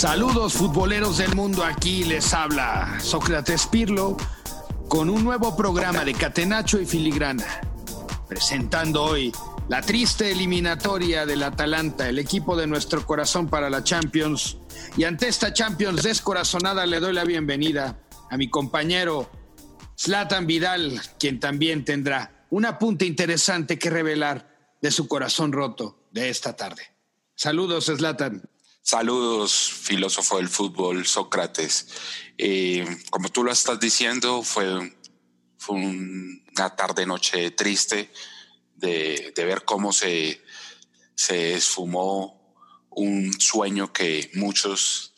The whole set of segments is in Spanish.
Saludos futboleros del mundo, aquí les habla Sócrates Pirlo con un nuevo programa de Catenacho y Filigrana, presentando hoy la triste eliminatoria del Atalanta, el equipo de nuestro corazón para la Champions. Y ante esta Champions descorazonada le doy la bienvenida a mi compañero Zlatan Vidal, quien también tendrá un apunte interesante que revelar de su corazón roto de esta tarde. Saludos, Zlatan. Saludos, filósofo del fútbol, Sócrates. Eh, como tú lo estás diciendo, fue, fue una tarde-noche triste de, ver cómo se, se esfumó un sueño que muchos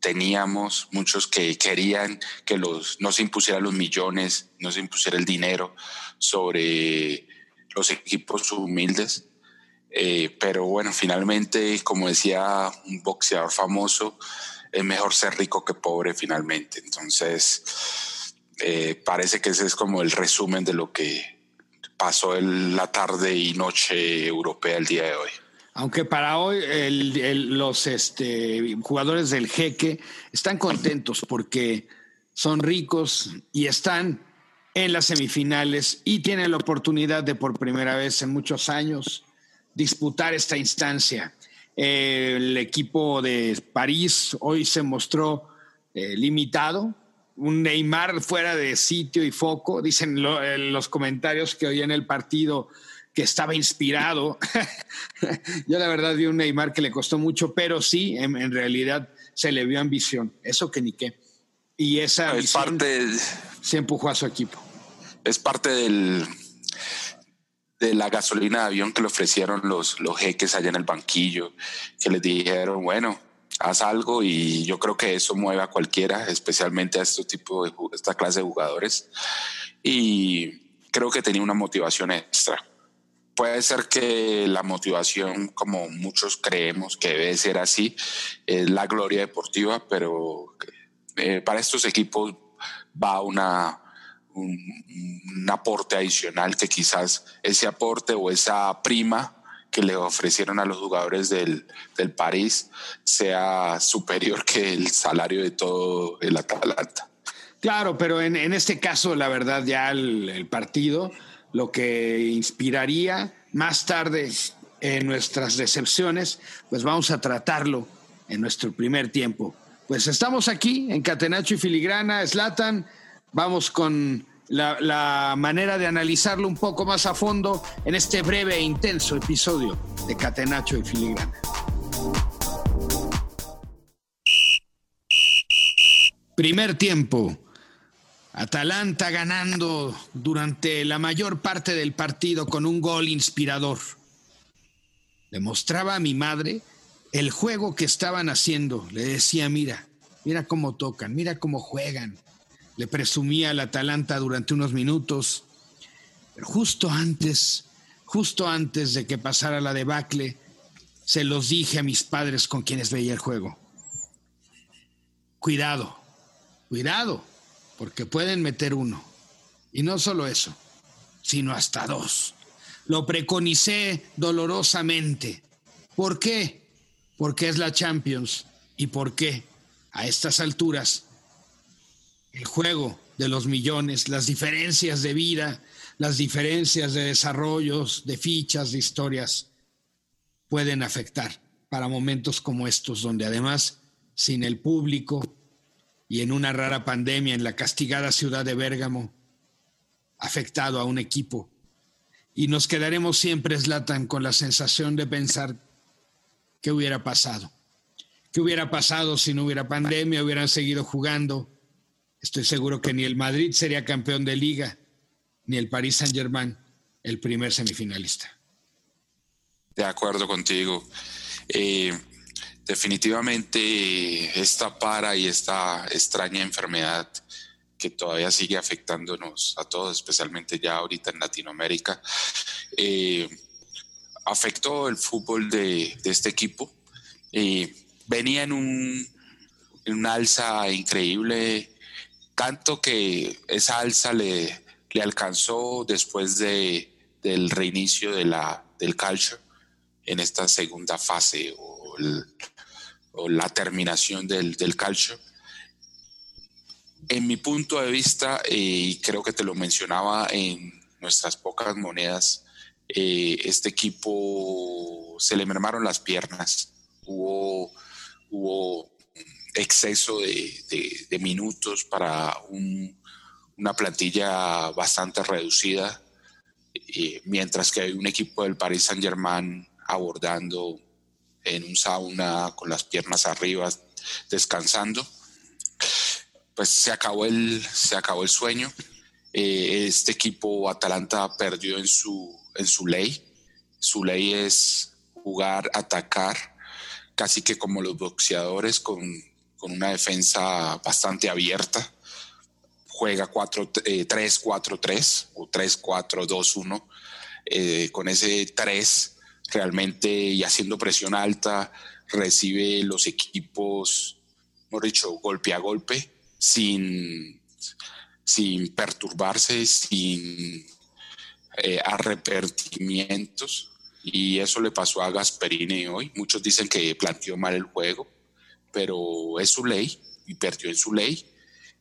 teníamos, muchos que querían que los, no se impusieran los millones, no se impusiera el dinero sobre los equipos humildes. Eh, pero bueno, finalmente, como decía un boxeador famoso, es mejor ser rico que pobre finalmente. Entonces, eh, parece que ese es como el resumen de lo que pasó en la tarde y noche europea el día de hoy. Aunque para hoy los este, jugadores del jeque están contentos porque son ricos y están en las semifinales y tienen la oportunidad de por primera vez en muchos años disputar esta instancia. el equipo de París hoy se mostró eh, limitado, un Neymar fuera de sitio y foco. Dicen los comentarios que hoy en el partido que estaba inspirado. Yo la verdad vi un Neymar que le costó mucho, pero sí, en, realidad se le vio ambición. Eso que ni qué. Y esa es parte se empujó a su equipo. Es parte del, de la gasolina de avión que le ofrecieron los, los jeques allá en el banquillo, que les dijeron, bueno, haz algo y yo creo que eso mueve a cualquiera, especialmente a este tipo de esta clase de jugadores. Y creo que tenía una motivación extra. Puede ser que la motivación, como muchos creemos que debe ser así, es la gloria deportiva, pero eh, para estos equipos va una, un, aporte adicional que quizás ese aporte o esa prima que le ofrecieron a los jugadores del, del París sea superior que el salario de todo el Atalanta. Claro, pero en, en este caso, la verdad, ya el, partido lo que inspiraría más tarde en nuestras decepciones, pues vamos a tratarlo en nuestro primer tiempo. Pues estamos aquí en Catenacho y Filigrana, Slatan vamos con la, manera de analizarlo un poco más a fondo en este breve e intenso episodio de Catenacho y Filigrana. Primer tiempo. Atalanta ganando durante la mayor parte del partido con un gol inspirador. Demostraba a mi madre el juego que estaban haciendo. Le decía, mira, mira cómo tocan, mira cómo juegan, le presumía al Atalanta durante unos minutos, pero justo antes, justo antes de que pasara la debacle, se los dije a mis padres con quienes veía el juego. Cuidado, cuidado, porque pueden meter uno. Y no solo eso, sino hasta dos. Lo preconicé dolorosamente. ¿Por qué? Porque es la Champions. ¿Y por qué? A estas alturas el juego de los millones, las diferencias de vida, las diferencias de desarrollos, de fichas, de historias, pueden afectar para momentos como estos, donde además, sin el público y en una rara pandemia en la castigada ciudad de Bérgamo, afectado a un equipo. Y nos quedaremos siempre, Slatan, con la sensación de pensar qué hubiera pasado. ¿Qué hubiera pasado si no hubiera pandemia? Hubieran seguido jugando Estoy seguro que ni el Madrid sería campeón de liga, ni el Paris Saint Germain el primer semifinalista. De acuerdo contigo. Eh, definitivamente esta para y esta extraña enfermedad que todavía sigue afectándonos a todos, especialmente ya ahorita en Latinoamérica, eh, afectó el fútbol de, este equipo. Eh, venía en un alza increíble tanto que esa alza le, alcanzó después de, del reinicio de la, del calcio en esta segunda fase o la terminación del, del calcio. En mi punto de vista, eh, y creo que te lo mencionaba en nuestras pocas monedas, eh, este equipo se le mermaron las piernas, hubo, hubo exceso de, minutos para una plantilla bastante reducida, eh, mientras que hay un equipo del Paris Saint Germain abordando en un sauna con las piernas arriba, descansando. Pues se acabó el, se acabó el sueño. Eh, este equipo Atalanta perdió en su, en su ley. Su ley es jugar, atacar, casi que como los boxeadores, con, con una defensa bastante abierta. Juega 3-4-3 eh, o 3-4-2-1. Eh, con ese 3 realmente y haciendo presión alta, recibe los equipos, hemos dicho, golpe a golpe, sin, sin perturbarse, sin eh, arrepentimientos. Y eso le pasó a Gasperini hoy. Muchos dicen que planteó mal el juego, pero es su ley y perdió en su ley.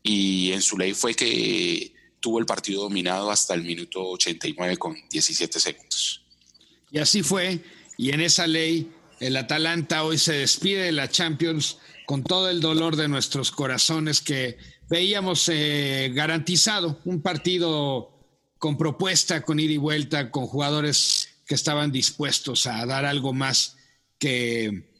Y en su ley fue que tuvo el partido dominado hasta el minuto 89 con 17 segundos. Y así fue, y en esa ley el Atalanta hoy se despide de la Champions con todo el dolor de nuestros corazones que veíamos eh, garantizado un partido con propuesta, con ida y vuelta, con jugadores que estaban dispuestos a dar algo más que,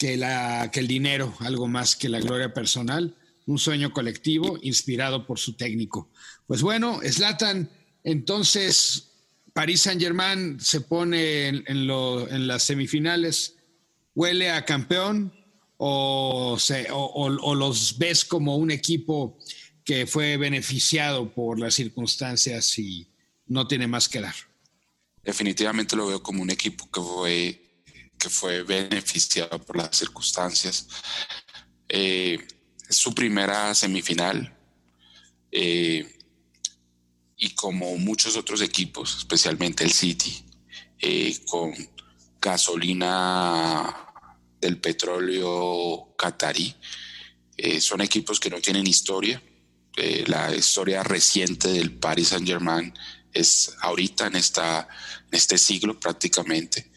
que, la, que el dinero, algo más que la gloria personal, un sueño colectivo inspirado por su técnico. Pues bueno, Slatan, entonces París Saint Germain se pone en, las semifinales, huele a campeón o, o, los ves como un equipo que fue beneficiado por las circunstancias y no tiene más que dar. Definitivamente lo veo como un equipo que fue, que fue beneficiado por las circunstancias. Eh, su primera semifinal. Eh, y como muchos otros equipos, especialmente el City, eh, con gasolina del petróleo catarí, son equipos que no tienen historia. La historia reciente del Paris Saint Germain es ahorita en, esta, en este siglo prácticamente.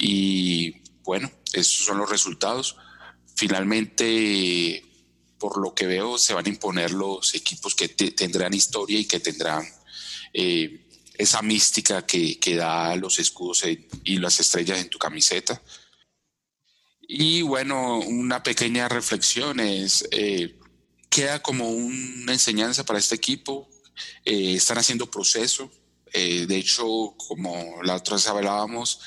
Y bueno, esos son los resultados. Finalmente por lo que veo, se van a imponer los equipos que tendrán historia y que tendrán eh, esa mística que, que, da los escudos y las estrellas en tu camiseta. Y bueno, una pequeña reflexión es, eh, queda como una enseñanza para este equipo. Eh, están haciendo proceso. De hecho, como la otra vez hablábamos,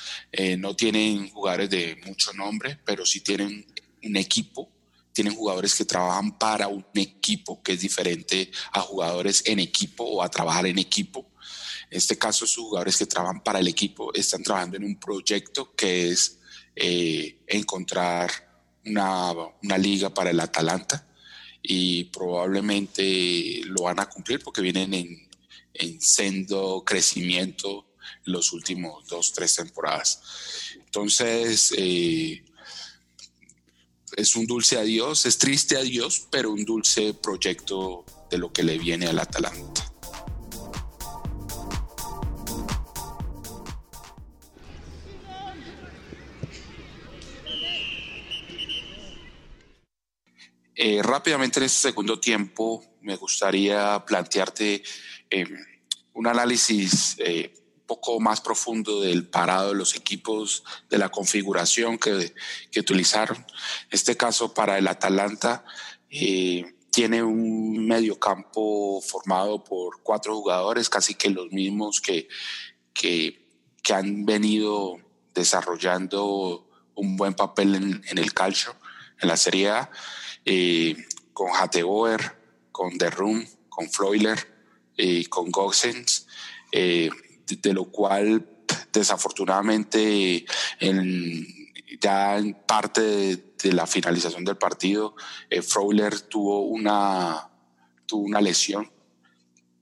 no tienen jugadores de mucho nombre, pero sí tienen un equipo tienen jugadores que trabajan para un equipo, que es diferente a jugadores en equipo o a trabajar en equipo. En este caso, sus jugadores que trabajan para el equipo están trabajando en un proyecto que es eh, encontrar una, una, liga para el Atalanta y probablemente lo van a cumplir porque vienen en, en sendo crecimiento en los últimos dos, tres temporadas. Entonces, eh, es un dulce adiós, es triste adiós, pero un dulce proyecto de lo que le viene al Atalanta. Eh, rápidamente en este segundo tiempo me gustaría plantearte eh, un análisis eh, poco más profundo del parado de los equipos, de la configuración que, utilizaron. En este caso, para el Atalanta, eh, tiene un mediocampo formado por cuatro jugadores, casi que los mismos que, que, que han venido desarrollando un buen papel en, el calcio, en la Serie A, eh, con Hateboer, con Derrum, con Freuler, eh, con Gossens. Eh, de lo cual desafortunadamente ya en parte de, la finalización del partido, eh, tuvo una, tuvo una lesión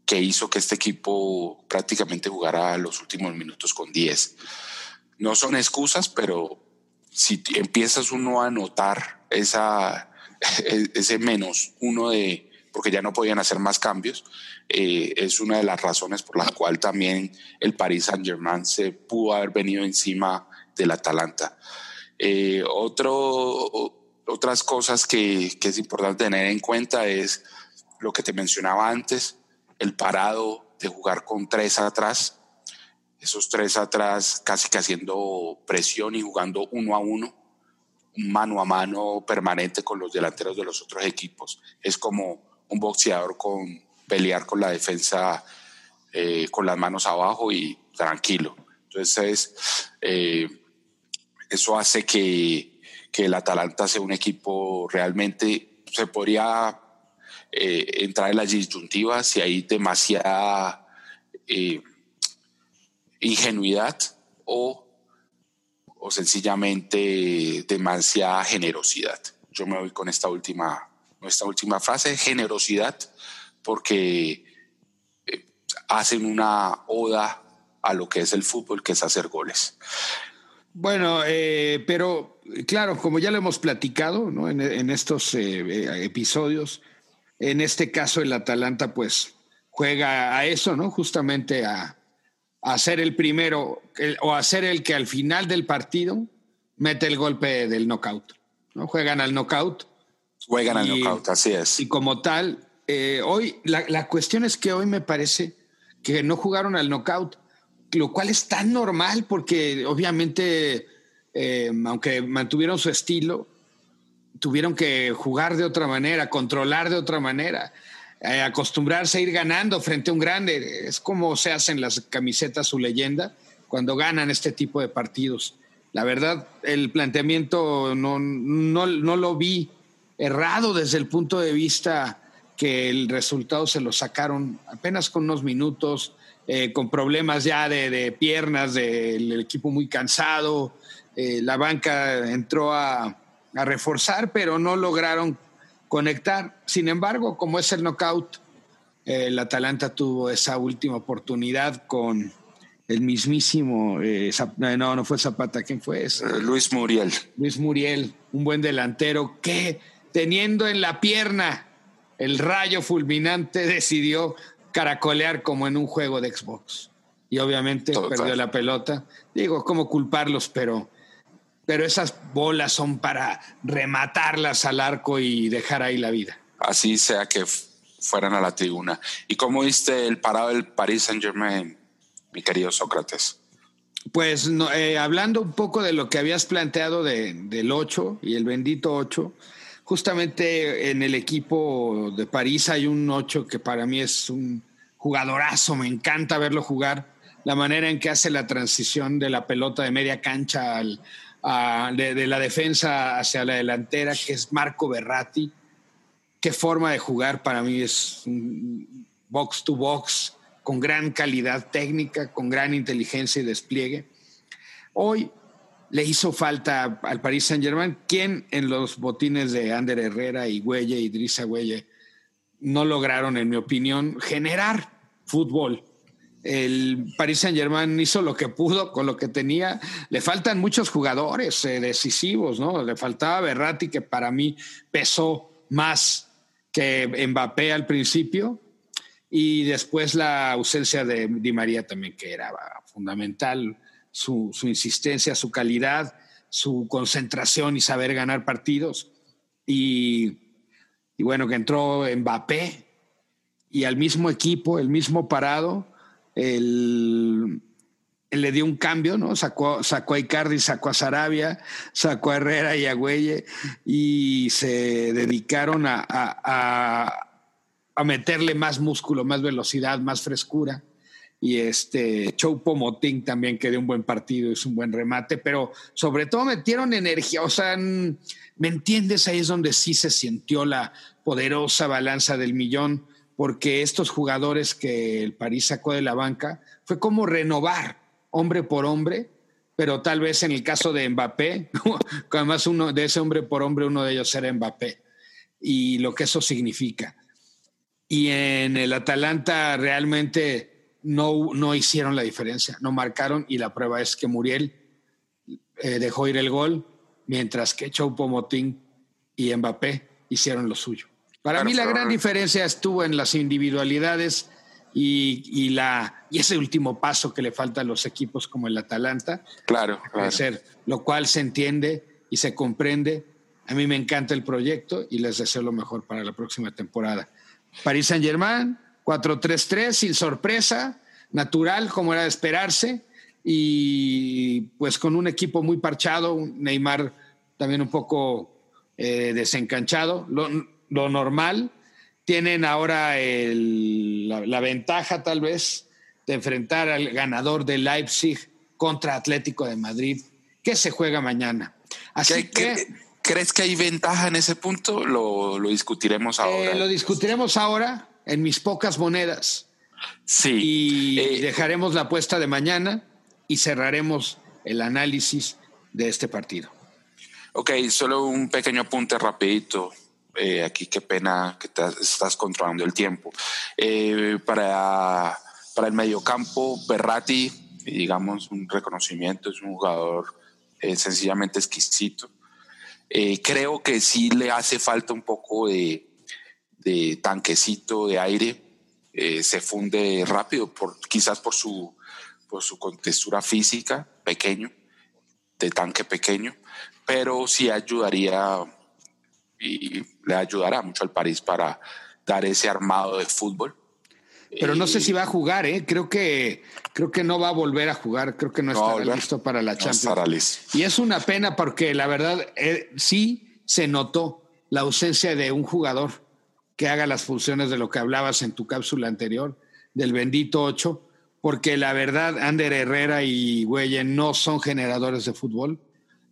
que hizo que este equipo prácticamente jugara los últimos minutos con 10. No son excusas, pero si empiezas uno a notar esa, ese menos uno de, porque ya no podían hacer más cambios, eh, es una de las razones por la cual también el Paris Saint Germain se pudo haber venido encima del Atalanta. Eh, otro, otras cosas que, que es importante tener en cuenta es lo que te mencionaba antes, el parado de jugar con tres atrás, esos tres atrás casi que haciendo presión y jugando uno a uno, mano a mano permanente con los delanteros de los otros equipos. Es como un boxeador con pelear con la defensa eh, con las manos abajo y tranquilo. Entonces, eh, eso hace que, que, el Atalanta sea un equipo realmente, se podría eh, entrar en la disyuntiva si hay demasiada ingenuidad o, o sencillamente demasiada generosidad. Yo me voy con esta última, esta última frase, generosidad, porque eh, hacen una oda a lo que es el fútbol, que es hacer goles. Bueno, eh, pero claro, como ya lo hemos platicado ¿no? en, estos eh, episodios, en este caso el Atalanta pues juega a eso, ¿no? Justamente a, a ser el primero o a ser el que al final del partido mete el golpe del knockout. ¿no? Juegan al knockout. Juegan al knockout, así es. Y como tal, eh, hoy, la, la, cuestión es que hoy me parece que no jugaron al knockout, lo cual es tan normal porque obviamente, eh, aunque mantuvieron su estilo, tuvieron que jugar de otra manera, controlar de otra manera. Eh, acostumbrarse a ir ganando frente a un grande. Es como se hacen las camisetas su leyenda cuando ganan este tipo de partidos. La verdad, el planteamiento no, no, no lo vi errado desde el punto de vista que el resultado se lo sacaron apenas con unos minutos, eh, con problemas ya de, piernas, del equipo muy cansado. Eh, la banca entró a, a reforzar, pero no lograron conectar. Sin embargo, como es el knockout, el Atalanta tuvo esa última oportunidad con el mismísimo, eh, no, no fue Zapata, ¿quién fue? ese? Eh, Luis Muriel. Luis Muriel, un buen delantero que teniendo en la pierna el rayo fulminante decidió caracolear como en un juego de Xbox. Y obviamente perdió la pelota. Digo, ¿cómo culparlos? Pero pero esas bolas son para rematarlas al arco y dejar ahí la vida. Así sea que fueran a la tribuna. ¿Y cómo viste el parado del Paris Saint Germain, mi querido Sócrates? Pues eh, hablando un poco de lo que habías planteado del 8 y el bendito 8, justamente en el equipo de París hay un 8 que para mí es un jugadorazo, me encanta verlo jugar, la manera en que hace la transición de la pelota de media cancha de, la defensa hacia la delantera, que es Marco Berratti. Qué forma de jugar para mí es box to box, con gran calidad técnica, con gran inteligencia y despliegue. Hoy le hizo falta al Paris Saint Germain, quien en los botines de Ander Herrera y Güelle, Idrissa Güelle, no lograron, en mi opinión, generar fútbol el Paris Saint Germain hizo lo que pudo con lo que tenía. Le faltan muchos jugadores eh, decisivos, ¿no? Le faltaba Berratti, que para mí pesó más que Mbappé al principio. Y después la ausencia de Di María también, que era fundamental. Su, insistencia, su calidad, su concentración y saber ganar partidos. Y, y bueno, que entró Mbappé y al mismo equipo, el mismo parado él le dio un cambio, ¿no? Sacó, sacó a Icardi, sacó a Sarabia, sacó a Herrera y a Güelle y se dedicaron a, a, a, meterle más músculo, más velocidad, más frescura. Y este Choupo Motín también que dio un buen partido, es un buen remate, pero sobre todo metieron energía. O sea, ¿me entiendes? Ahí es donde sí se sintió la poderosa balanza del millón porque estos jugadores que el París sacó de la banca fue como renovar hombre por hombre, pero tal vez en el caso de Mbappé, además uno de ese hombre por hombre, uno de ellos era Mbappé, y lo que eso significa. Y en el Atalanta realmente no, no hicieron la diferencia, no marcaron, y la prueba es que Muriel eh, dejó ir el gol, mientras que Choupo Motín y Mbappé hicieron lo suyo. Para mí la gran diferencia estuvo en las individualidades y, la, y ese último paso que le falta a los equipos como el Atalanta. Claro, claro. lo cual se entiende y se comprende. A mí me encanta el proyecto y les deseo lo mejor para la próxima temporada. París Saint Germain, 4-3-3, sin sorpresa, natural como era de esperarse y pues con un equipo muy parchado, Neymar también un poco eh, desencanchado, lo, normal. Tienen ahora la, ventaja tal vez de enfrentar al ganador de Leipzig contra Atlético de Madrid, que se juega mañana. Así que, ¿Crees que hay ventaja en ese punto? Lo, discutiremos eh, ahora. lo discutiremos ahora en mis pocas monedas. Sí. Y eh, dejaremos la apuesta de mañana y cerraremos el análisis de este partido. Ok, solo un pequeño apunte rapidito. Eh, aquí qué pena que te estás controlando el tiempo. Eh, para, para el mediocampo, Berratti, digamos, un reconocimiento, es un jugador eh, sencillamente exquisito. creo que sí le hace falta un poco de, de tanquecito de aire. se funde rápido, por, quizás por su, por su contextura física, pequeño, de tanque pequeño pero sí ayudaría y le ayudará mucho al París para dar ese armado de fútbol. Pero no sé si va a jugar, ¿eh? Creo que, creo que no va a volver a jugar, creo que no, estará listo para la Champions. Y es una pena porque la verdad eh, sí se notó la ausencia de un jugador que haga las funciones de lo que hablabas en tu cápsula anterior, del bendito 8, porque la verdad Ander Herrera y Güelle no son generadores de fútbol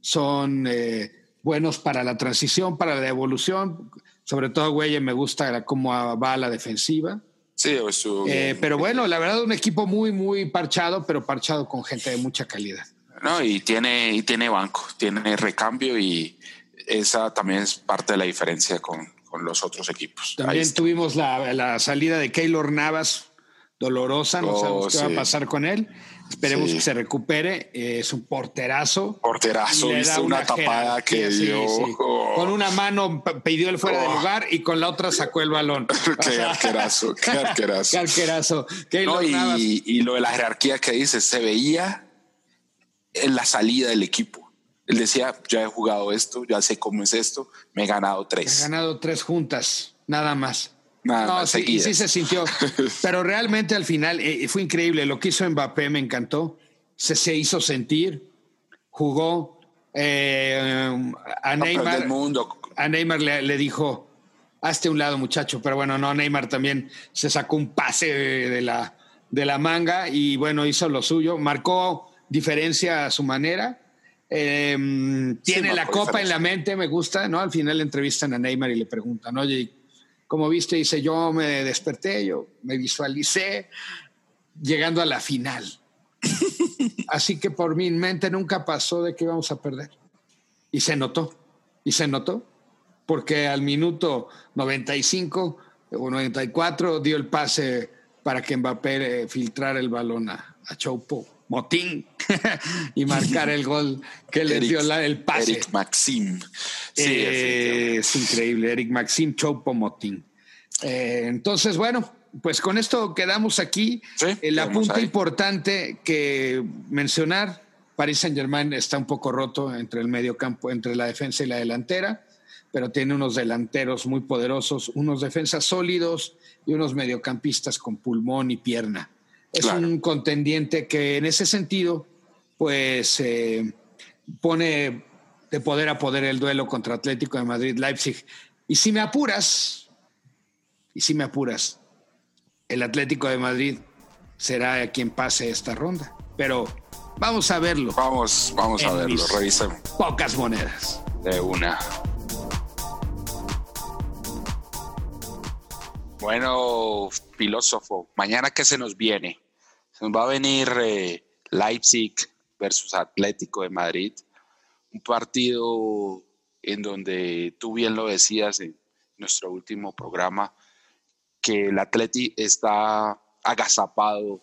son eh, buenos para la transición, para la evolución. Sobre todo, güey, me gusta cómo va la defensiva. Sí, eso. Eh, pero bueno, la verdad, un equipo muy, muy parchado, pero parchado con gente de mucha calidad. No, y tiene, y tiene banco, tiene recambio y esa también es parte de la diferencia con, con los otros equipos. También tuvimos la, la, salida de Keylor Navas, dolorosa, no sabemos oh, qué va a pasar con él. Esperemos que se recupere. es un porterazo. Porterazo, viste una, tapada que dio. Con una mano pidió el fuera de oh. lugar y con la otra sacó el balón. qué arquerazo, qué arquerazo. qué arquerazo. y, y, lo de la jerarquía que dice, se veía en la salida del equipo. Él decía, ya he jugado esto, ya sé cómo es esto, me he ganado tres. He ganado tres juntas, nada más no, sí, sí se sintió. Pero realmente al final eh, fue increíble. Lo que hizo Mbappé me encantó. Se, se hizo sentir, jugó. Eh, a, Neymar, a Neymar le, dijo, hazte un lado muchacho. Pero bueno, no, Neymar también se sacó un pase de la, de la manga y bueno, hizo lo suyo. Marcó diferencia a su manera. Em, tiene la copa en la mente, me gusta, ¿no? Al final le entrevistan a Neymar y le preguntan, oye, como viste, dice, yo me desperté, yo me visualicé llegando a la final. Así que por mi mente nunca pasó de que íbamos a perder. Y se notó, y se notó, porque al minuto 95 o 94 dio el pase para que Mbappé filtrara el balón a, a Choupo Motín y marcar el gol que le dio el pase. Eric Maxim. Eh, es increíble, Eric Maxim Choupo Motín. Eh, entonces, bueno, pues con esto quedamos aquí. el apunte importante que mencionar, Paris Saint Germain está un poco roto entre el medio campo, entre la defensa y la delantera, pero tiene unos delanteros muy poderosos, unos defensas sólidos y unos mediocampistas con pulmón y pierna es un contendiente que en ese sentido, pues eh, pone de poder a poder el duelo contra Atlético de Madrid, Leipzig. Y si me apuras, y si me apuras, el Atlético de Madrid será quien pase esta ronda. Pero vamos a verlo. Vamos, vamos a verlo, revisemos. Pocas monedas. De una. Bueno, filósofo, mañana qué se nos viene? Se nos va a venir eh, Leipzig versus Atlético de Madrid, un partido en donde tú bien lo decías en nuestro último programa, que el Atleti está agazapado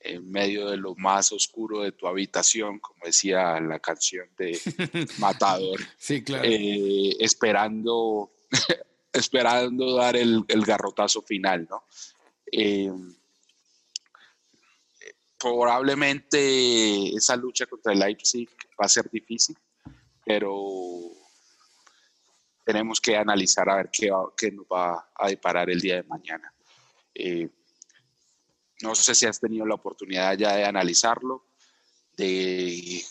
en medio de lo más oscuro de tu habitación, como decía la canción de Matador. sí, claro. Eh, esperando, esperando dar el, garrotazo final, ¿no? Eh, probablemente esa lucha contra el Leipzig va a ser difícil, pero tenemos que analizar a ver qué, qué nos va a deparar el día de mañana. Eh, no sé si has tenido la oportunidad ya de analizarlo, de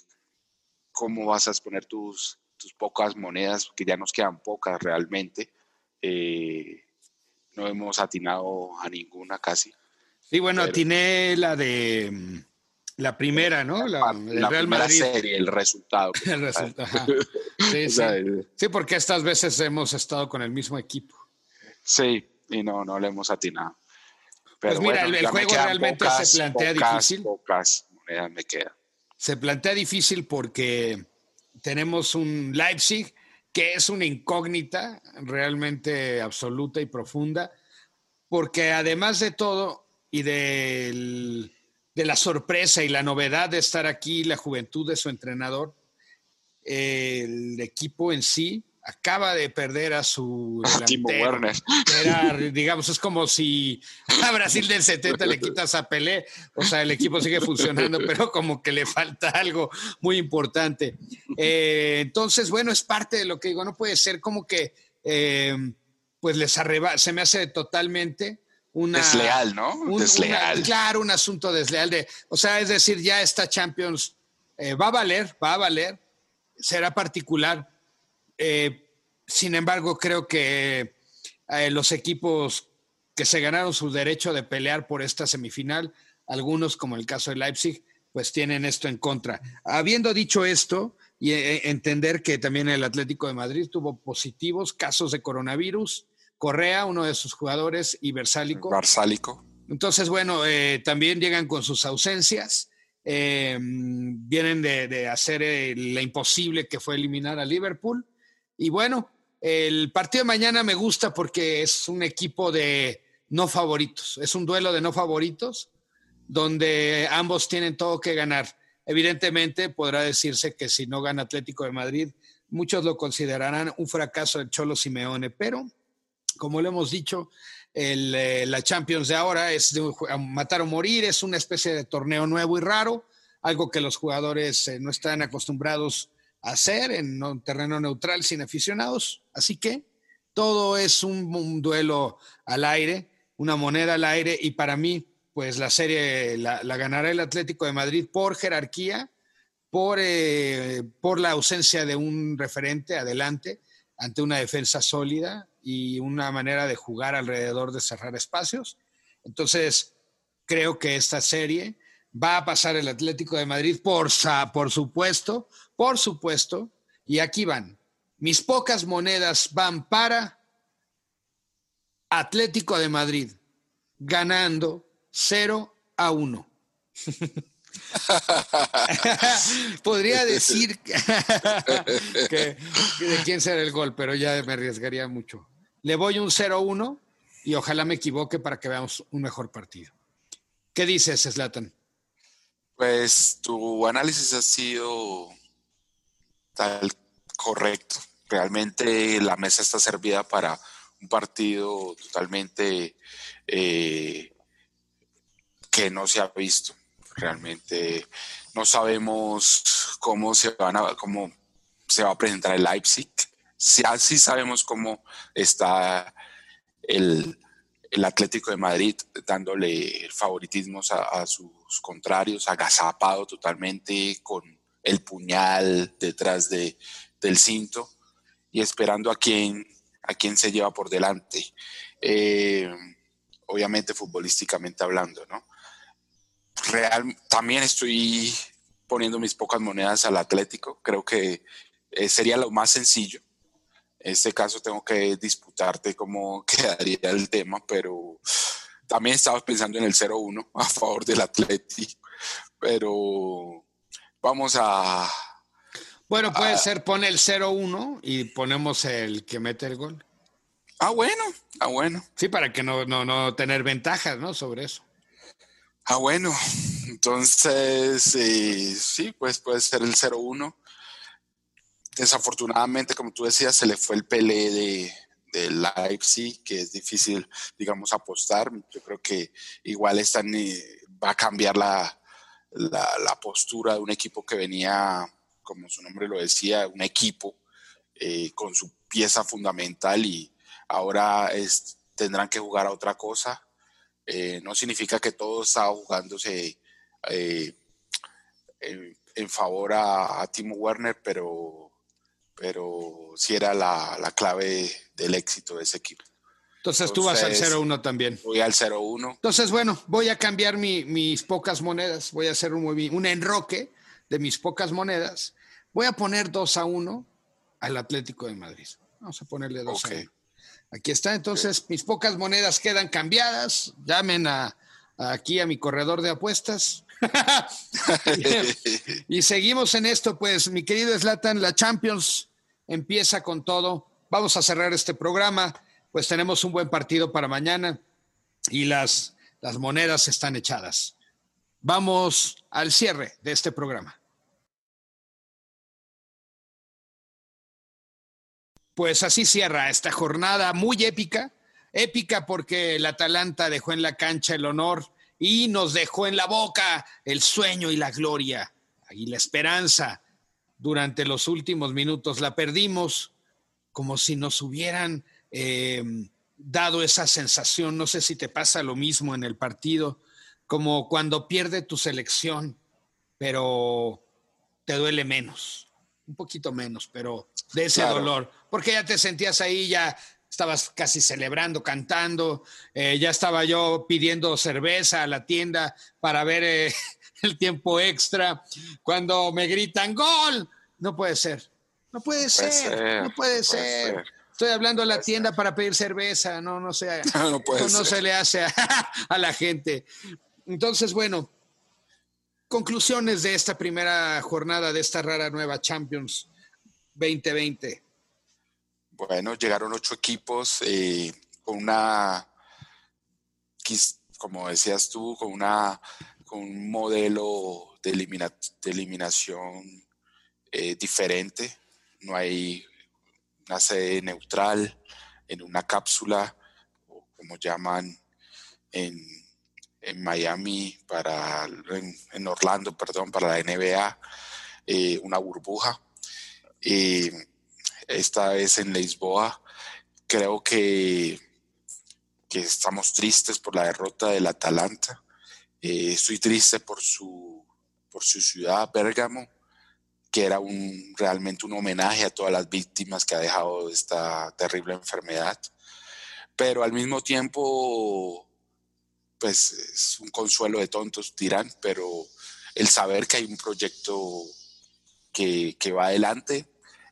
cómo vas a exponer tus, tus pocas monedas, que ya nos quedan pocas realmente. Eh, no hemos atinado a ninguna casi. Sí, bueno, atiné la de mm, la primera, ¿no? La, la Real Madrid. serie, el resultado. el resultado. Sí, sí. sí, porque estas veces hemos estado con el mismo equipo. Sí, y no, no le hemos atinado. pues mira, el, juego realmente se plantea difícil. Pocas monedas me quedan. Se plantea difícil porque tenemos un Leipzig que es una incógnita realmente absoluta y profunda, porque además de todo y de la sorpresa y la novedad de estar aquí, la juventud de su entrenador, el equipo en sí acaba de perder a su Werner. Era, digamos, es como si a Brasil del 70 le quitas a Pelé, o sea, el equipo sigue funcionando, pero como que le falta algo muy importante. Eh, entonces, bueno, es parte de lo que digo, no puede ser como que, eh, pues les arreba, se me hace totalmente una... Desleal, ¿no? desleal. claro, un asunto desleal de, o sea, es decir, ya esta Champions eh, va a valer, va a valer, será particular eh, sin embargo, creo que eh, los equipos que se ganaron su derecho de pelear por esta semifinal, algunos, como el caso de Leipzig, pues tienen esto en contra. Habiendo dicho esto, y entender que también el Atlético de Madrid tuvo positivos casos de coronavirus, Correa, uno de sus jugadores, y Versálico. Versálico. Entonces, bueno, también llegan con sus ausencias. vienen de, de hacer la imposible que fue eliminar a Liverpool y bueno, el partido de mañana me gusta porque es un equipo de no favoritos, es un duelo de no favoritos donde ambos tienen todo que ganar. Evidentemente podrá decirse que si no gana Atlético de Madrid, muchos lo considerarán un fracaso del Cholo Simeone, pero como lo hemos dicho, eh, la Champions de ahora es de matar o morir, es una especie de torneo nuevo y raro, algo que los jugadores eh, no están acostumbrados hacer en un terreno neutral sin aficionados. Así que todo es un, duelo al aire, una moneda al aire y para mí, pues la serie la, ganará el Atlético de Madrid por jerarquía, por, eh, por la ausencia de un referente adelante ante una defensa sólida y una manera de jugar alrededor de cerrar espacios. Entonces, creo que esta serie va a pasar el Atlético de Madrid por, por supuesto, por supuesto, y aquí van. Mis pocas monedas van para Atlético de Madrid, ganando 0 a 1. Podría decir que, de quién será el gol, pero ya me arriesgaría mucho. Le voy un 0-1 y ojalá me equivoque para que veamos un mejor partido. ¿Qué dices, Slatan? Pues tu análisis ha sido tal correcto. Realmente la mesa está servida para un partido totalmente eh, que no se ha visto. Realmente no sabemos cómo se van cómo se va a presentar el Leipzig. Sí, sí sabemos cómo está el, Atlético de Madrid dándole favoritismos a, sus contrarios, agazapado totalmente con el puñal detrás de, del cinto y esperando a quién, a quién se lleva por delante. Eh, obviamente futbolísticamente hablando, ¿no? Real, también estoy poniendo mis pocas monedas al Atlético. Creo que eh, sería lo más sencillo. En este caso tengo que disputarte cómo quedaría el tema, pero también estaba pensando en el 0-1 a favor del Atlético. Pero Vamos a... Bueno, puede ser, pone el 0-1 y ponemos el que mete el gol. Ah, bueno, ah, bueno. Sí, para que no, no, no tener ventajas, ¿no? Sobre eso. Ah, bueno. Entonces, eh, sí, pues puede ser el 0-1. Desafortunadamente, como tú decías, se le fue el Pelé de, de Leipzig, que es difícil, digamos, apostar. Yo creo que igual están, eh, va a cambiar la, la, postura de un equipo que venía, como su nombre lo decía, un equipo eh, con su pieza fundamental y ahora tendrán que jugar a otra cosa. Eh, no significa que todo está jugándose en, favor a Timo Werner, pero pero sí era la, clave del éxito de ese equipo. Entonces, tú vas al 0-1 también. Voy al 0-1. Entonces, bueno, voy a cambiar mis pocas monedas, voy a hacer un, un enroque de mis pocas monedas. Voy a poner 2 a 1 al Atlético de Madrid. Vamos a ponerle 2 a 1. Aquí está, entonces mis pocas monedas quedan cambiadas. Llamen a, aquí a mi corredor de apuestas. y seguimos en esto, pues, mi querido Slatan, la Champions empieza con todo. Vamos a cerrar este programa, pues tenemos un buen partido para mañana y las, las monedas están echadas. Vamos al cierre de este programa. Pues así cierra esta jornada muy épica, épica porque el Atalanta dejó en la cancha el honor y nos dejó en la boca el sueño y la gloria y la esperanza. Durante los últimos minutos la perdimos como si nos hubieran em, dado esa sensación, no sé si te pasa lo mismo en el partido, como cuando pierde tu selección, pero te duele menos, un poquito menos, pero de ese dolor, porque ya te sentías ahí, ya estabas casi celebrando, cantando, eh, ya estaba yo pidiendo cerveza a la tienda para ver eh, el tiempo extra, cuando me gritan gol, no puede ser, no puede, ser, no puede, ser. Estoy hablando a la tienda para pedir cerveza, no, no sé, no, no se le hace a la gente. Entonces, bueno, conclusiones de esta primera jornada de esta rara nueva Champions 2020. Bueno, llegaron ocho equipos eh, con una, como decías tú, con, una, con un modelo de, eliminación eh, diferente. No hay una sede neutral en una cápsula, o como llaman en, Miami, para, en, Orlando, perdón, para la NBA, eh, una burbuja esta vez en Lisboa. Creo que, que estamos tristes por la derrota del Atalanta. Eh, estoy triste por su, por su ciudad, Bérgamo, que era un, realmente un homenaje a todas las víctimas que ha dejado esta terrible enfermedad. Pero al mismo tiempo, pues es un consuelo de tontos, dirán, pero el saber que hay un proyecto que, que va adelante,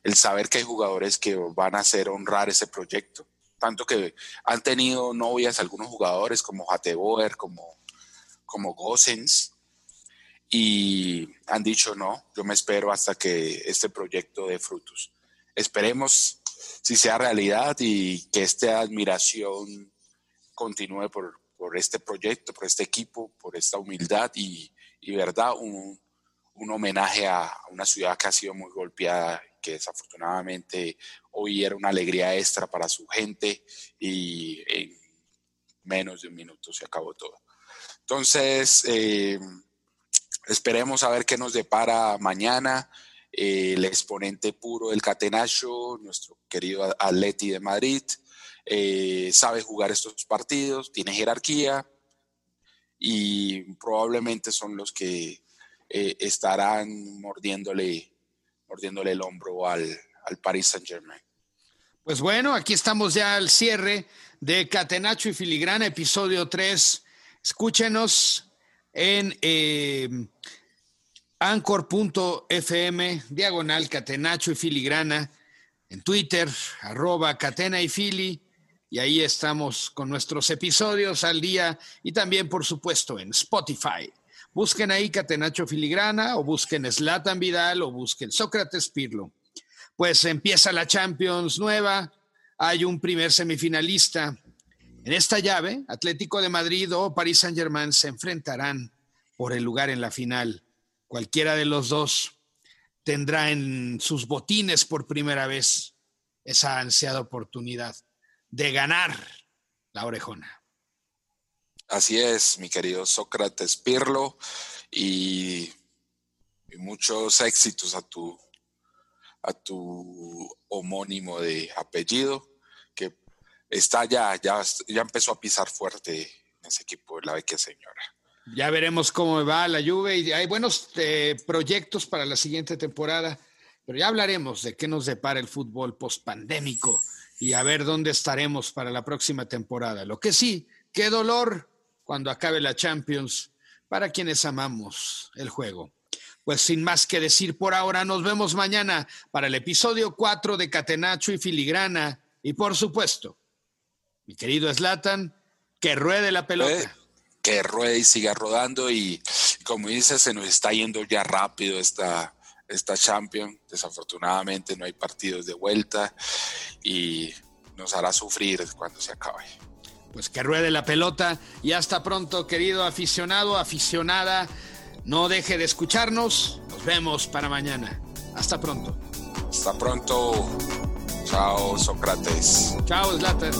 el saber que hay jugadores que van a hacer honrar ese proyecto. Tanto que han tenido novias algunos jugadores como Hateboer, como, como Gossens, y han dicho no, yo me espero hasta que este proyecto dé frutos. Esperemos si sea realidad y que esta admiración continúe por, este proyecto, por este equipo, por esta humildad y, verdad, un, un homenaje a una ciudad que ha sido muy golpeada que desafortunadamente hoy era una alegría extra para su gente y en menos de un minuto se acabó todo. Entonces, eh, esperemos a ver qué nos depara mañana. Eh, el exponente puro del Catenacho, nuestro querido Atleti de Madrid, eh, sabe jugar estos partidos, tiene jerarquía y probablemente son los que estarán mordiéndole mordiéndole el hombro al, al Paris Saint Germain. Pues bueno, aquí estamos ya al cierre de Catenacho y Filigrana, episodio 3. Escúchenos en eh, anchor.fm, diagonal Catenacho y Filigrana, en Twitter, arroba Catena y Fili, y ahí estamos con nuestros episodios al día y también, por supuesto, en Spotify. Busquen ahí Catenacho Filigrana o busquen Slatan Vidal o busquen Sócrates Pirlo. Pues empieza la Champions nueva, hay un primer semifinalista. En esta llave, Atlético de Madrid o París Saint-Germain se enfrentarán por el lugar en la final. Cualquiera de los dos tendrá en sus botines por primera vez esa ansiada oportunidad de ganar la orejona. Así es, mi querido Sócrates Pirlo, y, muchos éxitos a tu, a tu homónimo de apellido, que está ya, ya, ya empezó a pisar fuerte en ese equipo de la vecchia señora. Ya veremos cómo va la lluvia y hay buenos eh, proyectos para la siguiente temporada, pero ya hablaremos de qué nos depara el fútbol post-pandémico y a ver dónde estaremos para la próxima temporada. Lo que sí, qué dolor cuando acabe la Champions para quienes amamos el juego. Pues sin más que decir por ahora, nos vemos mañana para el episodio 4 de Catenacho y Filigrana. Y por supuesto, mi querido Slatan, que ruede la pelota. Eh, que ruede y siga rodando. Y como dices, se nos está yendo ya rápido esta, esta Champions. Desafortunadamente no hay partidos de vuelta y nos hará sufrir cuando se acabe pues que ruede la pelota y hasta pronto, querido aficionado, aficionada. No deje de escucharnos. Nos vemos para mañana. Hasta pronto. Hasta pronto. Chao, Sócrates. Chao, Slater.